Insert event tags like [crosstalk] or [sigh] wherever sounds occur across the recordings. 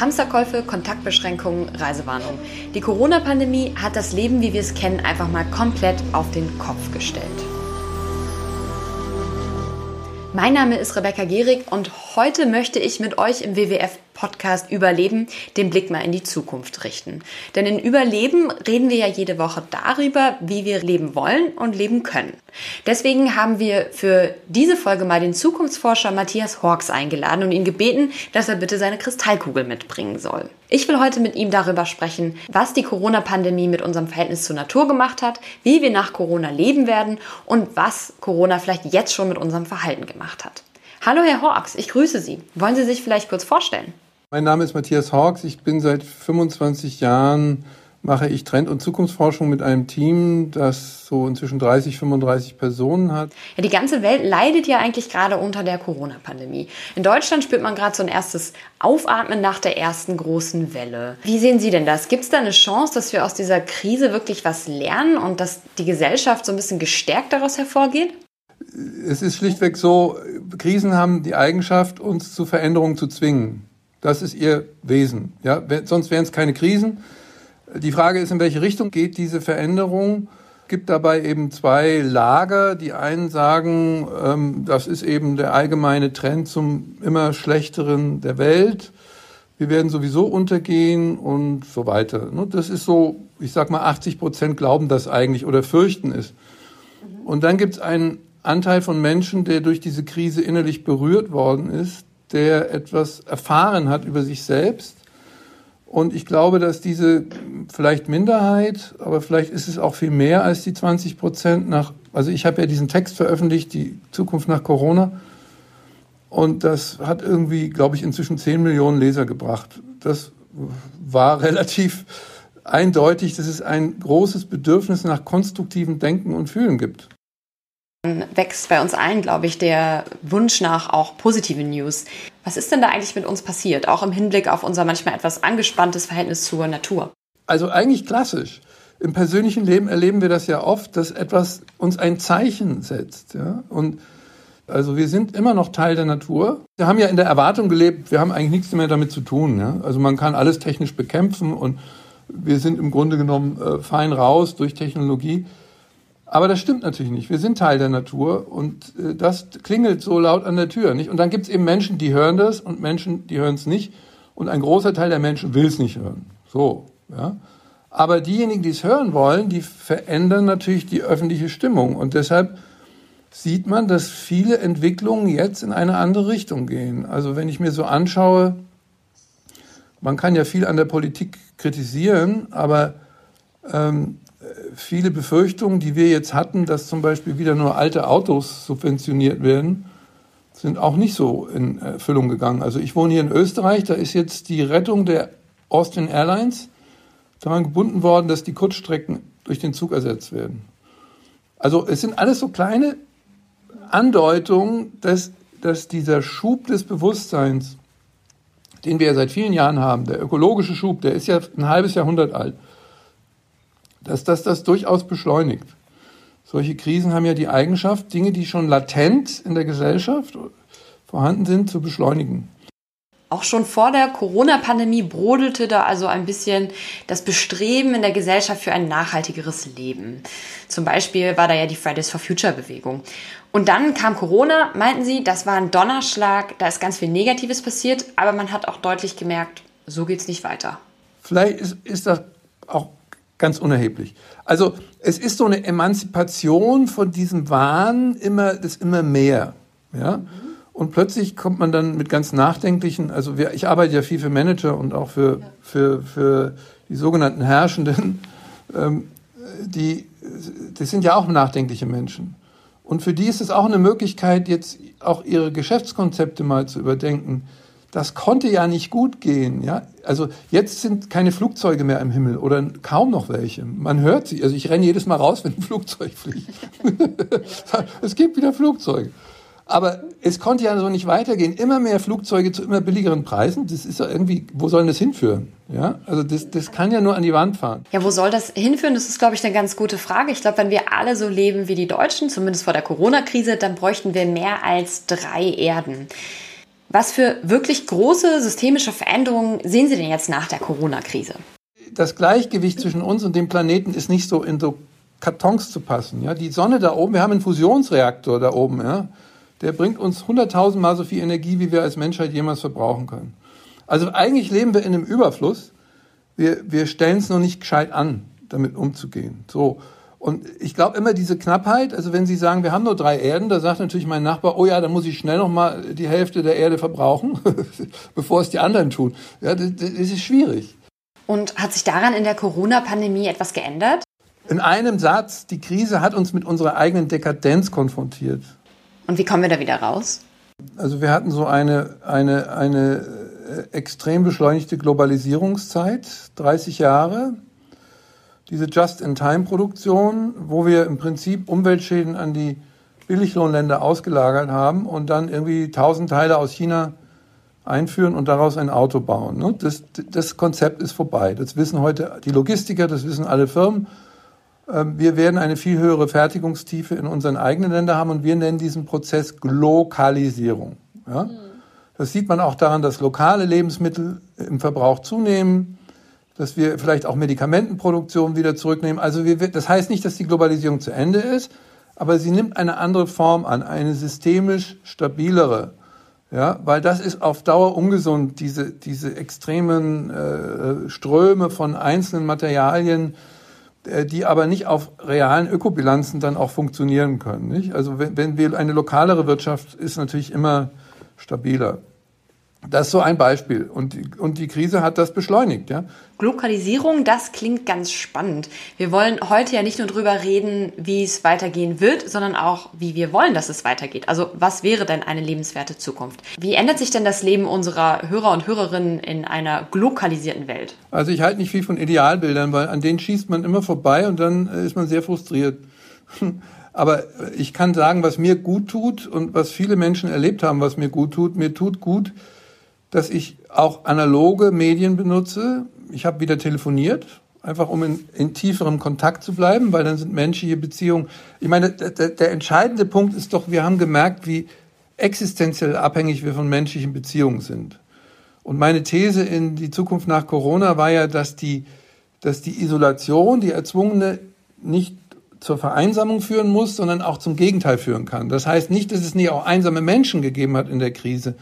Hamsterkäufe, Kontaktbeschränkungen, Reisewarnung. Die Corona-Pandemie hat das Leben, wie wir es kennen, einfach mal komplett auf den Kopf gestellt. Mein Name ist Rebecca Gehrig und heute möchte ich mit euch im WWF Podcast Überleben den Blick mal in die Zukunft richten. Denn in Überleben reden wir ja jede Woche darüber, wie wir leben wollen und leben können. Deswegen haben wir für diese Folge mal den Zukunftsforscher Matthias Hawks eingeladen und ihn gebeten, dass er bitte seine Kristallkugel mitbringen soll. Ich will heute mit ihm darüber sprechen, was die Corona-Pandemie mit unserem Verhältnis zur Natur gemacht hat, wie wir nach Corona leben werden und was Corona vielleicht jetzt schon mit unserem Verhalten gemacht hat. Hallo Herr Hawks, ich grüße Sie. Wollen Sie sich vielleicht kurz vorstellen? Mein Name ist Matthias Hawks. Ich bin seit 25 Jahren mache ich Trend- und Zukunftsforschung mit einem Team, das so inzwischen 30, 35 Personen hat. Ja, die ganze Welt leidet ja eigentlich gerade unter der Corona-Pandemie. In Deutschland spürt man gerade so ein erstes Aufatmen nach der ersten großen Welle. Wie sehen Sie denn das? Gibt es da eine Chance, dass wir aus dieser Krise wirklich was lernen und dass die Gesellschaft so ein bisschen gestärkt daraus hervorgeht? Es ist schlichtweg so, Krisen haben die Eigenschaft, uns zu Veränderungen zu zwingen. Das ist ihr Wesen. Ja, sonst wären es keine Krisen. Die Frage ist, in welche Richtung geht diese Veränderung? Es gibt dabei eben zwei Lager. Die einen sagen, ähm, das ist eben der allgemeine Trend zum immer schlechteren der Welt. Wir werden sowieso untergehen und so weiter. Ne, das ist so, ich sag mal, 80 Prozent glauben das eigentlich oder fürchten es. Und dann gibt es einen Anteil von Menschen, der durch diese Krise innerlich berührt worden ist, der etwas erfahren hat über sich selbst. Und ich glaube, dass diese vielleicht Minderheit, aber vielleicht ist es auch viel mehr als die 20 Prozent nach, also ich habe ja diesen Text veröffentlicht, die Zukunft nach Corona. Und das hat irgendwie, glaube ich, inzwischen 10 Millionen Leser gebracht. Das war [laughs] relativ eindeutig, dass es ein großes Bedürfnis nach konstruktivem Denken und Fühlen gibt wächst bei uns allen, glaube ich, der Wunsch nach auch positive News. Was ist denn da eigentlich mit uns passiert, auch im Hinblick auf unser manchmal etwas angespanntes Verhältnis zur Natur? Also eigentlich klassisch. Im persönlichen Leben erleben wir das ja oft, dass etwas uns ein Zeichen setzt. Ja? Und also wir sind immer noch Teil der Natur. Wir haben ja in der Erwartung gelebt, wir haben eigentlich nichts mehr damit zu tun. Ja? Also man kann alles technisch bekämpfen und wir sind im Grunde genommen äh, fein raus durch Technologie. Aber das stimmt natürlich nicht. Wir sind Teil der Natur und äh, das klingelt so laut an der Tür. Nicht? Und dann gibt es eben Menschen, die hören das und Menschen, die hören es nicht. Und ein großer Teil der Menschen will es nicht hören. So, ja. Aber diejenigen, die es hören wollen, die verändern natürlich die öffentliche Stimmung. Und deshalb sieht man, dass viele Entwicklungen jetzt in eine andere Richtung gehen. Also wenn ich mir so anschaue, man kann ja viel an der Politik kritisieren, aber ähm, viele Befürchtungen, die wir jetzt hatten, dass zum Beispiel wieder nur alte Autos subventioniert werden, sind auch nicht so in Erfüllung gegangen. Also ich wohne hier in Österreich, da ist jetzt die Rettung der Austrian Airlines daran gebunden worden, dass die Kurzstrecken durch den Zug ersetzt werden. Also es sind alles so kleine Andeutungen, dass, dass dieser Schub des Bewusstseins, den wir ja seit vielen Jahren haben, der ökologische Schub, der ist ja ein halbes Jahrhundert alt, dass das das durchaus beschleunigt. Solche Krisen haben ja die Eigenschaft, Dinge, die schon latent in der Gesellschaft vorhanden sind, zu beschleunigen. Auch schon vor der Corona-Pandemie brodelte da also ein bisschen das Bestreben in der Gesellschaft für ein nachhaltigeres Leben. Zum Beispiel war da ja die Fridays for Future-Bewegung. Und dann kam Corona, meinten sie, das war ein Donnerschlag, da ist ganz viel Negatives passiert, aber man hat auch deutlich gemerkt, so geht's nicht weiter. Vielleicht ist, ist das auch ganz unerheblich. Also es ist so eine Emanzipation von diesem Wahn immer das immer mehr, ja. Mhm. Und plötzlich kommt man dann mit ganz nachdenklichen, also wir, ich arbeite ja viel für Manager und auch für, ja. für, für die sogenannten Herrschenden, ähm, die, das sind ja auch nachdenkliche Menschen. Und für die ist es auch eine Möglichkeit, jetzt auch ihre Geschäftskonzepte mal zu überdenken das konnte ja nicht gut gehen. Ja? Also jetzt sind keine Flugzeuge mehr im Himmel oder kaum noch welche. Man hört sie. Also ich renne jedes Mal raus, [laughs] wenn ein Flugzeug fliegt. [laughs] es gibt wieder Flugzeuge. Aber es konnte ja so nicht weitergehen. Immer mehr Flugzeuge zu immer billigeren Preisen. Das ist ja irgendwie, wo soll das hinführen? Ja, also das, das kann ja nur an die Wand fahren. Ja, wo soll das hinführen? Das ist, glaube ich, eine ganz gute Frage. Ich glaube, wenn wir alle so leben wie die Deutschen, zumindest vor der Corona-Krise, dann bräuchten wir mehr als drei Erden. Was für wirklich große systemische Veränderungen sehen Sie denn jetzt nach der Corona-Krise? Das Gleichgewicht zwischen uns und dem Planeten ist nicht so in so Kartons zu passen. Ja, die Sonne da oben, wir haben einen Fusionsreaktor da oben, ja, der bringt uns hunderttausendmal so viel Energie, wie wir als Menschheit jemals verbrauchen können. Also eigentlich leben wir in einem Überfluss. Wir, wir stellen es noch nicht gescheit an, damit umzugehen. So. Und ich glaube immer diese Knappheit, also wenn Sie sagen, wir haben nur drei Erden, da sagt natürlich mein Nachbar, oh ja, da muss ich schnell noch mal die Hälfte der Erde verbrauchen, [laughs] bevor es die anderen tun. Ja, das, das ist schwierig. Und hat sich daran in der Corona-Pandemie etwas geändert? In einem Satz, die Krise hat uns mit unserer eigenen Dekadenz konfrontiert. Und wie kommen wir da wieder raus? Also wir hatten so eine, eine, eine äh, extrem beschleunigte Globalisierungszeit, 30 Jahre diese Just-in-Time-Produktion, wo wir im Prinzip Umweltschäden an die Billiglohnländer ausgelagert haben und dann irgendwie tausend Teile aus China einführen und daraus ein Auto bauen. Ne? Das, das Konzept ist vorbei. Das wissen heute die Logistiker, das wissen alle Firmen. Ähm, wir werden eine viel höhere Fertigungstiefe in unseren eigenen Ländern haben und wir nennen diesen Prozess Glokalisierung. Ja? Mhm. Das sieht man auch daran, dass lokale Lebensmittel im Verbrauch zunehmen dass wir vielleicht auch Medikamentenproduktion wieder zurücknehmen. Also wir, das heißt nicht, dass die Globalisierung zu Ende ist, aber sie nimmt eine andere Form an, eine systemisch stabilere. Ja, weil das ist auf Dauer ungesund, diese, diese extremen äh, Ströme von einzelnen Materialien, äh, die aber nicht auf realen Ökobilanzen dann auch funktionieren können. Nicht? Also wenn, wenn wir eine lokalere Wirtschaft ist natürlich immer stabiler. Das ist so ein Beispiel. Und die, und die Krise hat das beschleunigt. Ja? Glokalisierung, das klingt ganz spannend. Wir wollen heute ja nicht nur darüber reden, wie es weitergehen wird, sondern auch, wie wir wollen, dass es weitergeht. Also was wäre denn eine lebenswerte Zukunft? Wie ändert sich denn das Leben unserer Hörer und Hörerinnen in einer glokalisierten Welt? Also ich halte nicht viel von Idealbildern, weil an denen schießt man immer vorbei und dann äh, ist man sehr frustriert. [laughs] Aber ich kann sagen, was mir gut tut und was viele Menschen erlebt haben, was mir gut tut. Mir tut gut, dass ich auch analoge Medien benutze. Ich habe wieder telefoniert, einfach um in, in tieferem Kontakt zu bleiben, weil dann sind menschliche Beziehungen. Ich meine, der, der entscheidende Punkt ist doch, wir haben gemerkt, wie existenziell abhängig wir von menschlichen Beziehungen sind. Und meine These in die Zukunft nach Corona war ja, dass die, dass die Isolation, die erzwungene, nicht zur Vereinsamung führen muss, sondern auch zum Gegenteil führen kann. Das heißt nicht, dass es nie auch einsame Menschen gegeben hat in der Krise,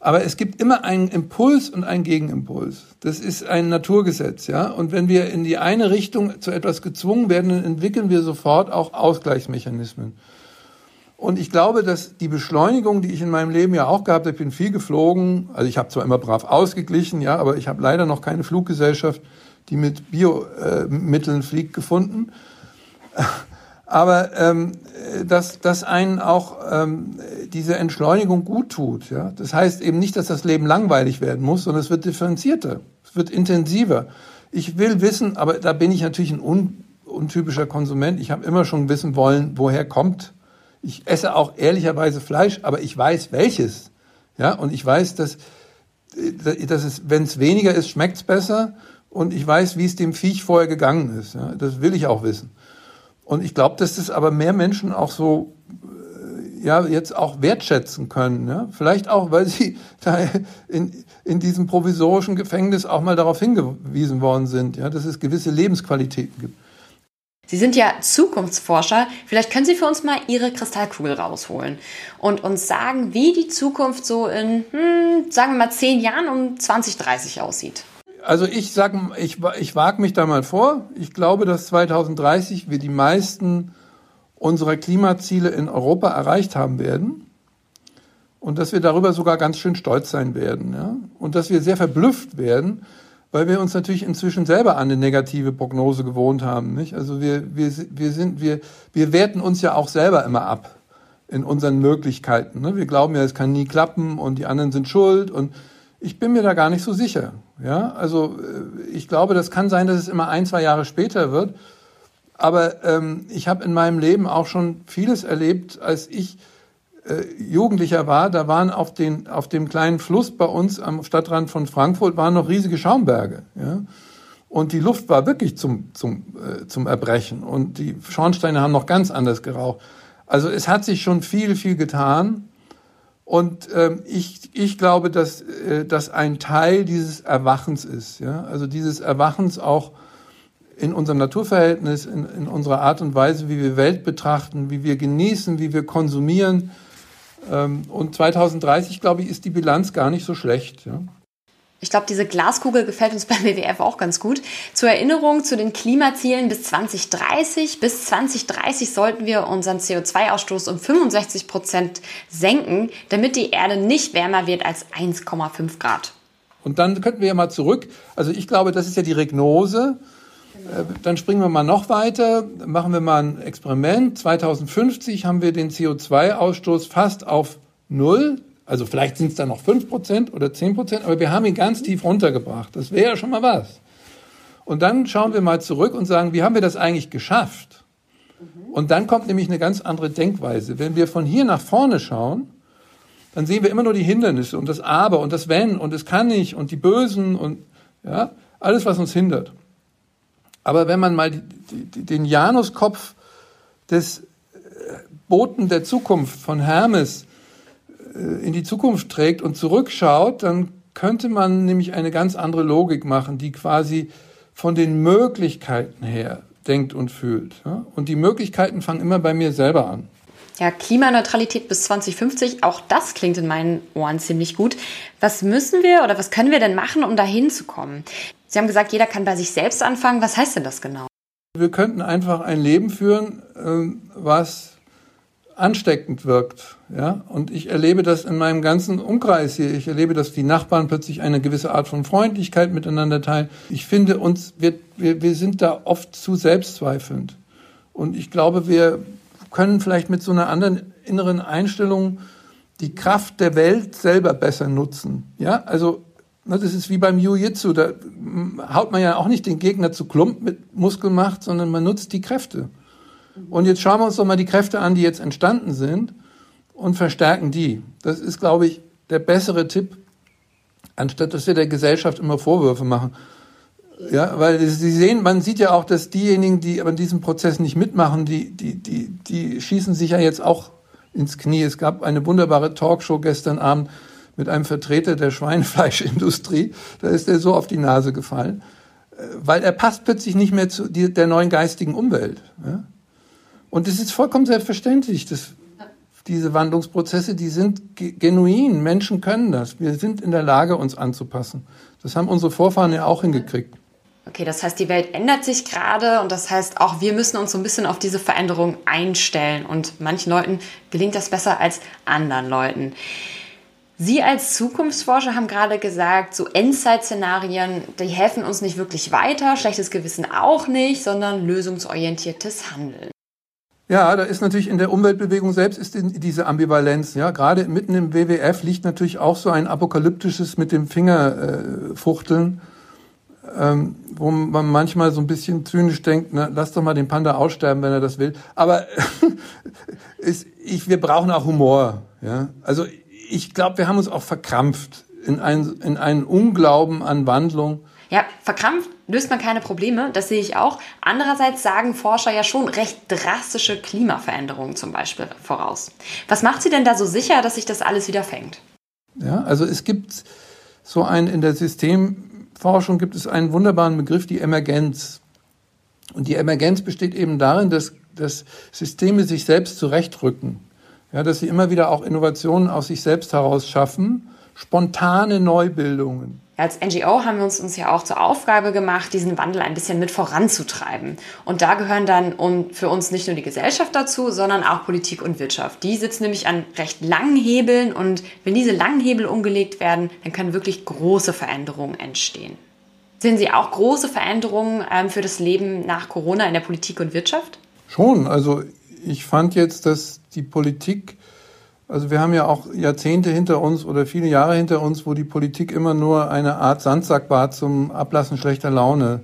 aber es gibt immer einen Impuls und einen Gegenimpuls. Das ist ein Naturgesetz, ja. Und wenn wir in die eine Richtung zu etwas gezwungen werden, dann entwickeln wir sofort auch Ausgleichsmechanismen. Und ich glaube, dass die Beschleunigung, die ich in meinem Leben ja auch gehabt habe, ich bin viel geflogen, also ich habe zwar immer brav ausgeglichen, ja, aber ich habe leider noch keine Fluggesellschaft, die mit Biomitteln fliegt, gefunden aber ähm, dass, dass einen auch ähm, diese Entschleunigung gut tut. Ja? Das heißt eben nicht, dass das Leben langweilig werden muss, sondern es wird differenzierter, es wird intensiver. Ich will wissen, aber da bin ich natürlich ein un, untypischer Konsument. Ich habe immer schon wissen wollen, woher kommt. Ich esse auch ehrlicherweise Fleisch, aber ich weiß welches. Ja, und ich weiß, dass, dass es, wenn es weniger ist, schmeckt es besser. Und ich weiß, wie es dem Viech vorher gegangen ist. Ja, das will ich auch wissen. Und ich glaube, dass das aber mehr Menschen auch so äh, ja jetzt auch wertschätzen können. Ja? Vielleicht auch, weil sie [laughs] da in, in diesem provisorischen Gefängnis auch mal darauf hingewiesen worden sind, ja, dass es gewisse Lebensqualitäten gibt. Sie sind ja Zukunftsforscher. Vielleicht können Sie für uns mal Ihre Kristallkugel rausholen und uns sagen, wie die Zukunft so in, hm, sagen wir mal, zehn Jahren um 2030 aussieht also ich sag, ich, ich wage mich da mal vor. Ich glaube, dass 2030 wir die meisten unserer Klimaziele in Europa erreicht haben werden und dass wir darüber sogar ganz schön stolz sein werden. Ja? Und dass wir sehr verblüfft werden, weil wir uns natürlich inzwischen selber an eine negative Prognose gewohnt haben. Nicht? Also wir, wir, wir, sind, wir, wir werten uns ja auch selber immer ab in unseren Möglichkeiten. Ne? Wir glauben ja, es kann nie klappen und die anderen sind schuld und ich bin mir da gar nicht so sicher. Ja, also äh, ich glaube, das kann sein, dass es immer ein, zwei Jahre später wird. Aber ähm, ich habe in meinem Leben auch schon vieles erlebt, als ich äh, Jugendlicher war. Da waren auf, den, auf dem kleinen Fluss bei uns am Stadtrand von Frankfurt waren noch riesige Schaumberge. Ja? Und die Luft war wirklich zum, zum, äh, zum Erbrechen. Und die Schornsteine haben noch ganz anders geraucht. Also es hat sich schon viel, viel getan. Und ähm, ich, ich glaube, dass äh, das ein Teil dieses Erwachens ist. Ja? Also dieses Erwachens auch in unserem Naturverhältnis, in, in unserer Art und Weise, wie wir Welt betrachten, wie wir genießen, wie wir konsumieren. Ähm, und 2030, glaube ich, ist die Bilanz gar nicht so schlecht. Ja? Ich glaube, diese Glaskugel gefällt uns [laughs] beim WWF auch ganz gut. Zur Erinnerung zu den Klimazielen bis 2030. Bis 2030 sollten wir unseren CO2-Ausstoß um 65 Prozent senken, damit die Erde nicht wärmer wird als 1,5 Grad. Und dann könnten wir ja mal zurück. Also ich glaube, das ist ja die Regnose. Äh, dann springen wir mal noch weiter, machen wir mal ein Experiment. 2050 haben wir den CO2-Ausstoß fast auf Null also vielleicht sind es dann noch 5% oder 10%, aber wir haben ihn ganz tief runtergebracht. Das wäre ja schon mal was. Und dann schauen wir mal zurück und sagen, wie haben wir das eigentlich geschafft? Und dann kommt nämlich eine ganz andere Denkweise. Wenn wir von hier nach vorne schauen, dann sehen wir immer nur die Hindernisse und das Aber und das Wenn und es kann nicht und die Bösen und ja, alles, was uns hindert. Aber wenn man mal die, die, den Januskopf des Boten der Zukunft von Hermes äh, in die Zukunft trägt und zurückschaut, dann könnte man nämlich eine ganz andere Logik machen, die quasi von den Möglichkeiten her denkt und fühlt. Und die Möglichkeiten fangen immer bei mir selber an. Ja, Klimaneutralität bis 2050, auch das klingt in meinen Ohren ziemlich gut. Was müssen wir oder was können wir denn machen, um dahin zu kommen? Sie haben gesagt, jeder kann bei sich selbst anfangen. Was heißt denn das genau? Wir könnten einfach ein Leben führen, ähm, was ansteckend wirkt. Ja? Und ich erlebe das in meinem ganzen Umkreis hier. Ich erlebe, dass die Nachbarn plötzlich eine gewisse Art von Freundlichkeit miteinander teilen. Ich finde uns, wir, wir, wir sind da oft zu selbstzweifelnd. Und ich glaube, wir können vielleicht mit so einer anderen inneren Einstellung die Kraft der Welt selber besser nutzen. Ja, also das ist wie beim Jiu-Jitsu. Da haut man ja auch nicht den Gegner zu Klump mit Muskelmacht, sondern man nutzt die Kräfte. Und jetzt schauen wir uns doch mal die Kräfte an, die jetzt entstanden sind und verstärken die. Das ist, glaube ich, der bessere Tipp, anstatt dass wir der Gesellschaft immer Vorwürfe machen. Ja, weil Sie sehen, man sieht ja auch, dass diejenigen, die in diesem Prozess nicht mitmachen, die, die, die, die schießen sich ja jetzt auch ins Knie. Es gab eine wunderbare Talkshow gestern Abend mit einem Vertreter der Schweinefleischindustrie. Da ist er so auf die Nase gefallen, äh, weil er passt plötzlich nicht mehr zu der neuen geistigen Umwelt. Ja? Und es ist vollkommen selbstverständlich, dass diese Wandlungsprozesse, die sind genuin. Menschen können das. Wir sind in der Lage, uns anzupassen. Das haben unsere Vorfahren ja auch hingekriegt. Okay, das heißt, die Welt ändert sich gerade und das heißt auch, wir müssen uns so ein bisschen auf diese Veränderung einstellen und manchen Leuten gelingt das besser als anderen Leuten. Sie als Zukunftsforscher haben gerade gesagt, so Endzeit-Szenarien, die helfen uns nicht wirklich weiter, schlechtes Gewissen auch nicht, sondern lösungsorientiertes Handeln. Ja, da ist natürlich in der Umweltbewegung selbst ist diese Ambivalenz. Ja, gerade mitten im WWF liegt natürlich auch so ein apokalyptisches mit dem Finger äh, fuchteln, ähm, wo man manchmal so ein bisschen zynisch denkt, na, lass doch mal den Panda aussterben, wenn er das will. Aber [laughs] ist, ich, wir brauchen auch Humor. Ja, also ich glaube, wir haben uns auch verkrampft in, ein, in einen Unglauben an Wandlung. Ja, verkrampft löst man keine Probleme, das sehe ich auch. Andererseits sagen Forscher ja schon recht drastische Klimaveränderungen zum Beispiel voraus. Was macht Sie denn da so sicher, dass sich das alles wieder fängt? Ja, also es gibt so ein, in der Systemforschung gibt es einen wunderbaren Begriff, die Emergenz. Und die Emergenz besteht eben darin, dass, dass Systeme sich selbst zurechtrücken. Ja, dass sie immer wieder auch Innovationen aus sich selbst heraus schaffen, spontane Neubildungen. Als NGO haben wir uns, uns ja auch zur Aufgabe gemacht, diesen Wandel ein bisschen mit voranzutreiben. Und da gehören dann für uns nicht nur die Gesellschaft dazu, sondern auch Politik und Wirtschaft. Die sitzen nämlich an recht langen Hebeln und wenn diese langen Hebel umgelegt werden, dann können wirklich große Veränderungen entstehen. Sehen Sie auch große Veränderungen ähm, für das Leben nach Corona in der Politik und Wirtschaft? Schon. Also ich fand jetzt, dass die Politik also wir haben ja auch Jahrzehnte hinter uns oder viele Jahre hinter uns, wo die Politik immer nur eine Art Sandsack war zum Ablassen schlechter Laune.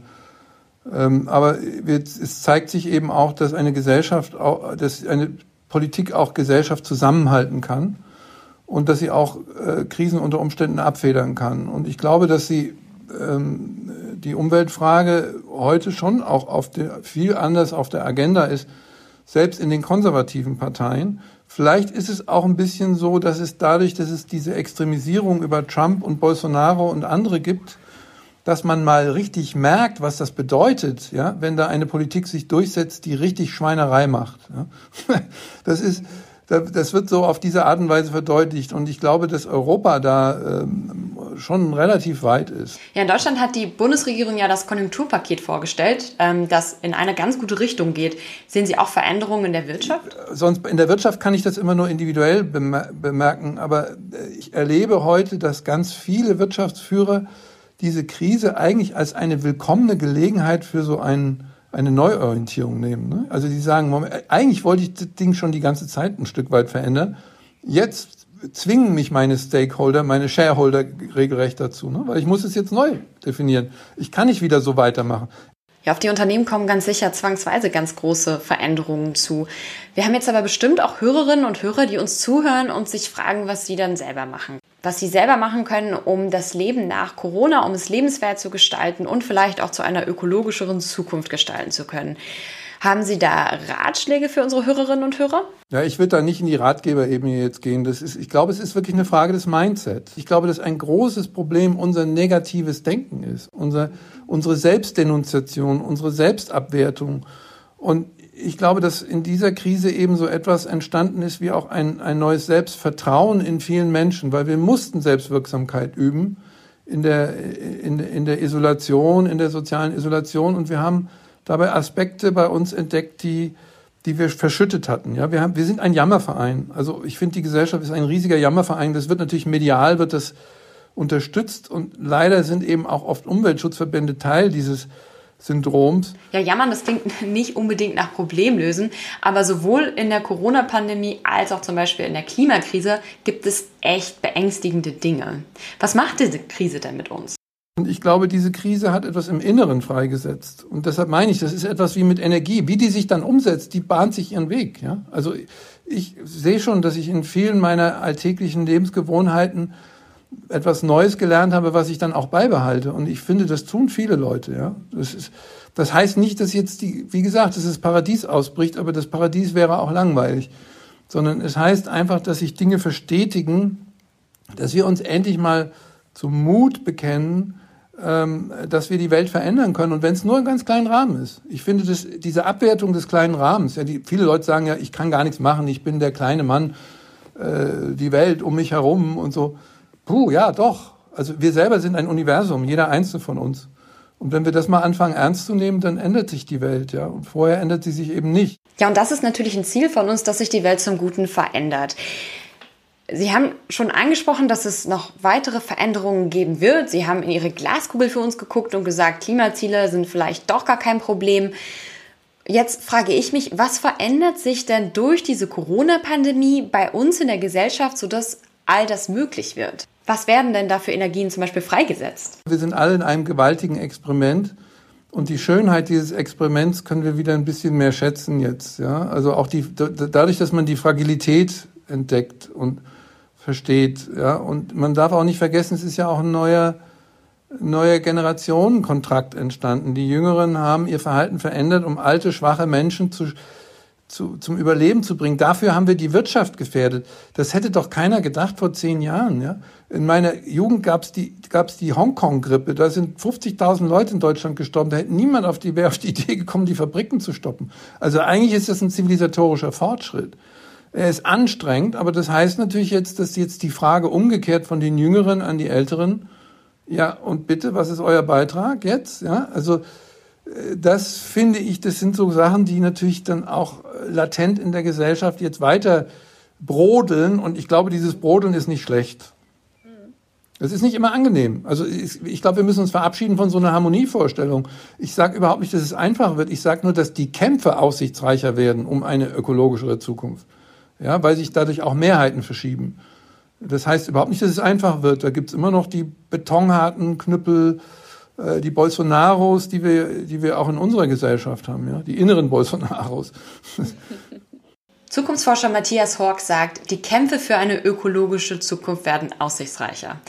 Ähm, aber es zeigt sich eben auch, dass eine Gesellschaft, dass eine Politik auch Gesellschaft zusammenhalten kann und dass sie auch äh, Krisen unter Umständen abfedern kann. Und ich glaube, dass sie ähm, die Umweltfrage heute schon auch auf der, viel anders auf der Agenda ist, selbst in den konservativen Parteien. Vielleicht ist es auch ein bisschen so, dass es dadurch, dass es diese Extremisierung über Trump und Bolsonaro und andere gibt, dass man mal richtig merkt, was das bedeutet, ja, wenn da eine Politik sich durchsetzt, die richtig Schweinerei macht. Ja. [laughs] Das ist, das wird so auf diese Art und Weise verdeutlicht. Und ich glaube, dass Europa da ähm, schon relativ weit ist. Ja, in Deutschland hat die Bundesregierung ja das Konjunkturpaket vorgestellt, ähm, das in eine ganz gute Richtung geht. Sehen Sie auch Veränderungen in der Wirtschaft? Sonst in der Wirtschaft kann ich das immer nur individuell bemerken. Aber äh, ich erlebe heute, dass ganz viele Wirtschaftsführer diese Krise eigentlich als eine willkommene Gelegenheit für so einen eine Neuorientierung nehmen. Ne? Also die sagen, eigentlich wollte ich das Ding schon die ganze Zeit ein Stück weit verändern. Jetzt zwingen mich meine Stakeholder, meine Shareholder regelrecht dazu, ne? weil ich muss es jetzt neu definieren. Ich kann nicht wieder so weitermachen. Ja, auf die Unternehmen kommen ganz sicher zwangsweise ganz große Veränderungen zu. Wir haben jetzt aber bestimmt auch Hörerinnen und Hörer, die uns zuhören und sich fragen, was sie dann selber machen. Was sie selber machen können, um das Leben nach Corona, um es lebenswert zu gestalten und vielleicht auch zu einer ökologischeren Zukunft gestalten zu können. Haben Sie da Ratschläge für unsere Hörerinnen und Hörer? Ja, ich würde da nicht in die Ratgeberebene jetzt gehen. Das ist, ich glaube, es ist wirklich eine Frage des Mindsets. Ich glaube, dass ein großes Problem unser negatives Denken ist, unser, unsere Selbstdenunziation, unsere Selbstabwertung. Und ich glaube, dass in dieser Krise eben so etwas entstanden ist wie auch ein, ein neues Selbstvertrauen in vielen Menschen, weil wir mussten Selbstwirksamkeit üben in der, in, in der Isolation, in der sozialen Isolation. Und wir haben dabei Aspekte bei uns entdeckt, die, die wir verschüttet hatten. Ja, wir haben, wir sind ein Jammerverein. Also ich finde, die Gesellschaft ist ein riesiger Jammerverein. Das wird natürlich medial, wird das unterstützt und leider sind eben auch oft Umweltschutzverbände Teil dieses Syndroms. Ja, jammern, das klingt [laughs] nicht unbedingt nach Problemlösen, aber sowohl in der Corona-Pandemie als auch zum Beispiel in der Klimakrise gibt es echt beängstigende Dinge. Was macht diese Krise denn mit uns? Und ich glaube, diese Krise hat etwas im Inneren freigesetzt. Und deshalb meine ich, das ist etwas wie mit Energie. Wie die sich dann umsetzt, die bahnt sich ihren Weg. Ja? Also ich sehe schon, dass ich in vielen meiner alltäglichen Lebensgewohnheiten etwas Neues gelernt habe, was ich dann auch beibehalte. Und ich finde, das tun viele Leute. Ja? Das, ist, das heißt nicht, dass jetzt die, wie gesagt, dass das Paradies ausbricht, aber das Paradies wäre auch langweilig. Sondern es heißt einfach, dass sich Dinge verstetigen, dass wir uns endlich mal zum Mut bekennen, ähm, dass wir die Welt verändern können und wenn es nur ein ganz kleinen Rahmen ist. Ich finde, das, diese Abwertung des kleinen Rahmens, ja, die, viele Leute sagen ja, ich kann gar nichts machen, ich bin der kleine Mann, äh, die Welt um mich herum und so. Puh, ja, doch. Also wir selber sind ein Universum, jeder einzelne von uns. Und wenn wir das mal anfangen ernst zu nehmen, dann ändert sich die Welt, ja. Und vorher ändert sie sich eben nicht. Ja, und das ist natürlich ein Ziel von uns, dass sich die Welt zum Guten verändert. Sie haben schon angesprochen, dass es noch weitere Veränderungen geben wird. Sie haben in Ihre Glaskugel für uns geguckt und gesagt, Klimaziele sind vielleicht doch gar kein Problem. Jetzt frage ich mich, was verändert sich denn durch diese Corona-Pandemie bei uns in der Gesellschaft, sodass all das möglich wird? Was werden denn da für Energien zum Beispiel freigesetzt? Wir sind alle in einem gewaltigen Experiment. Und die Schönheit dieses Experiments können wir wieder ein bisschen mehr schätzen jetzt. Ja? Also auch die, dadurch, dass man die Fragilität entdeckt und versteht. Ja? Und man darf auch nicht vergessen, es ist ja auch ein neuer, neuer Generationenkontrakt entstanden. Die Jüngeren haben ihr Verhalten verändert, um alte, schwache Menschen zu, zu, zum Überleben zu bringen. Dafür haben wir die Wirtschaft gefährdet. Das hätte doch keiner gedacht vor zehn Jahren. Ja? In meiner Jugend gab es die, gab's die Hongkong-Grippe. Da sind 50.000 Leute in Deutschland gestorben. Da hätte niemand auf die, wäre auf die Idee gekommen, die Fabriken zu stoppen. Also eigentlich ist das ein zivilisatorischer Fortschritt. Er ist anstrengend, aber das heißt natürlich jetzt, dass jetzt die Frage umgekehrt von den Jüngeren an die Älteren, ja, und bitte, was ist euer Beitrag jetzt? Ja, also äh, das finde ich, das sind so Sachen, die natürlich dann auch latent in der Gesellschaft jetzt weiter brodeln und ich glaube, dieses Brodeln ist nicht schlecht. Es ist nicht immer angenehm. Also ich, glaube, wir müssen uns verabschieden von so einer Harmonievorstellung. Ich sage überhaupt nicht, dass es einfacher wird. Ich sage nur, dass die Kämpfe aussichtsreicher werden um eine ökologischere Zukunft ja, weil sich dadurch auch Mehrheiten verschieben. Das heißt überhaupt nicht, dass es einfach wird. Da gibt es immer noch die betonharten Knüppel, äh, die Bolsonaros, die wir, die wir auch in unserer Gesellschaft haben, ja, die inneren Bolsonaros. Zukunftsforscher Matthias Hork sagt, die Kämpfe für eine ökologische Zukunft werden aussichtsreicher,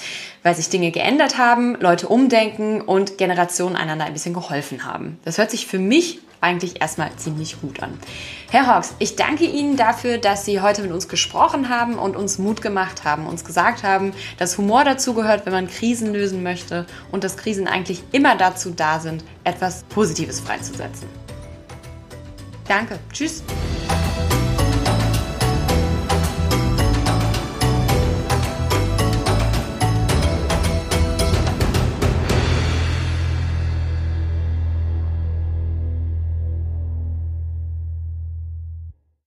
weil sich Dinge geändert haben, Leute umdenken und Generationen einander ein bisschen geholfen haben. Das hört sich für mich eigentlich erstmal ziemlich gut an. Herr Hawks, ich danke Ihnen dafür, dass Sie heute mit uns gesprochen haben und uns Mut gemacht haben, uns gesagt haben, dass Humor dazugehört, wenn man Krisen lösen möchte und dass Krisen eigentlich immer dazu da sind, etwas Positives freizusetzen. Danke. Tschüss.